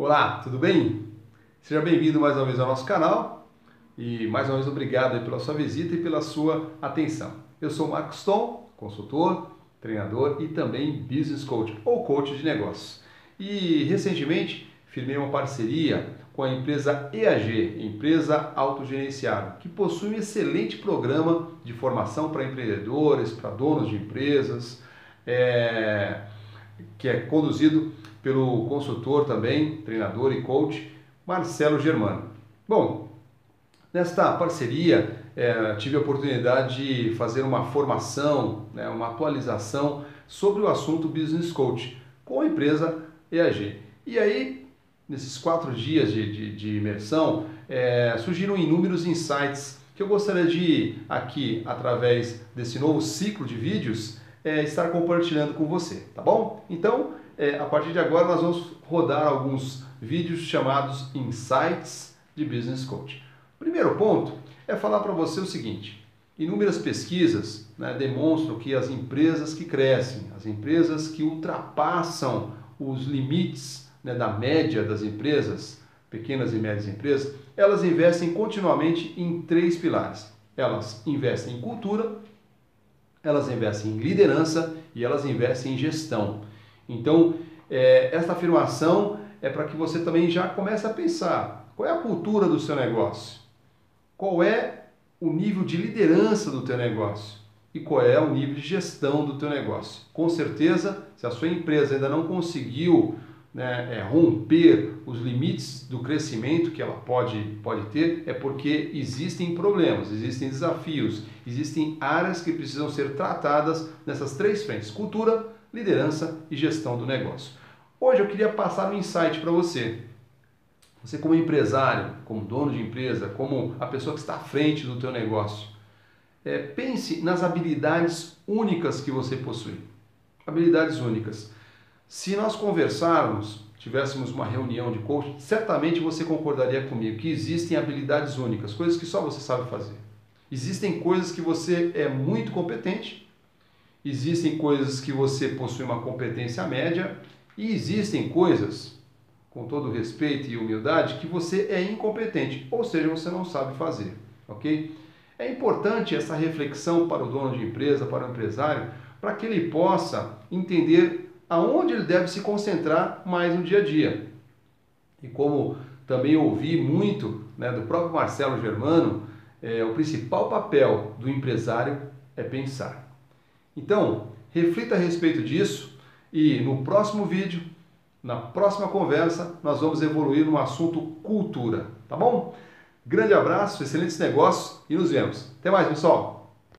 Olá, tudo bem? Seja bem-vindo mais uma vez ao nosso canal e mais uma vez obrigado pela sua visita e pela sua atenção. Eu sou Marcos Tom, consultor, treinador e também business coach ou coach de negócios. E recentemente firmei uma parceria com a empresa EAG, empresa autogerenciável, que possui um excelente programa de formação para empreendedores, para donos de empresas, é, que é conduzido pelo consultor também, treinador e coach, Marcelo Germano. Bom, nesta parceria é, tive a oportunidade de fazer uma formação, né, uma atualização sobre o assunto Business Coach com a empresa EAG. E aí, nesses quatro dias de, de, de imersão, é, surgiram inúmeros insights que eu gostaria de, aqui, através desse novo ciclo de vídeos, é, estar compartilhando com você, tá bom? Então, é, a partir de agora nós vamos rodar alguns vídeos chamados Insights de Business Coach. Primeiro ponto é falar para você o seguinte: inúmeras pesquisas né, demonstram que as empresas que crescem, as empresas que ultrapassam os limites né, da média das empresas, pequenas e médias empresas, elas investem continuamente em três pilares. Elas investem em cultura, elas investem em liderança e elas investem em gestão. Então, é, essa afirmação é para que você também já comece a pensar qual é a cultura do seu negócio, qual é o nível de liderança do teu negócio e qual é o nível de gestão do teu negócio. Com certeza, se a sua empresa ainda não conseguiu né, é, romper os limites do crescimento que ela pode, pode ter, é porque existem problemas, existem desafios, existem áreas que precisam ser tratadas nessas três frentes: cultura, liderança e gestão do negócio. Hoje eu queria passar um insight para você. Você como empresário, como dono de empresa, como a pessoa que está à frente do teu negócio, é, pense nas habilidades únicas que você possui. Habilidades únicas. Se nós conversarmos, tivéssemos uma reunião de coaching, certamente você concordaria comigo que existem habilidades únicas, coisas que só você sabe fazer. Existem coisas que você é muito competente existem coisas que você possui uma competência média e existem coisas, com todo respeito e humildade, que você é incompetente, ou seja, você não sabe fazer, ok? É importante essa reflexão para o dono de empresa, para o empresário, para que ele possa entender aonde ele deve se concentrar mais no dia a dia. E como também ouvi muito né, do próprio Marcelo Germano, é, o principal papel do empresário é pensar. Então, reflita a respeito disso e no próximo vídeo, na próxima conversa, nós vamos evoluir no assunto cultura, tá bom? Grande abraço, excelentes negócios e nos vemos. Até mais, pessoal!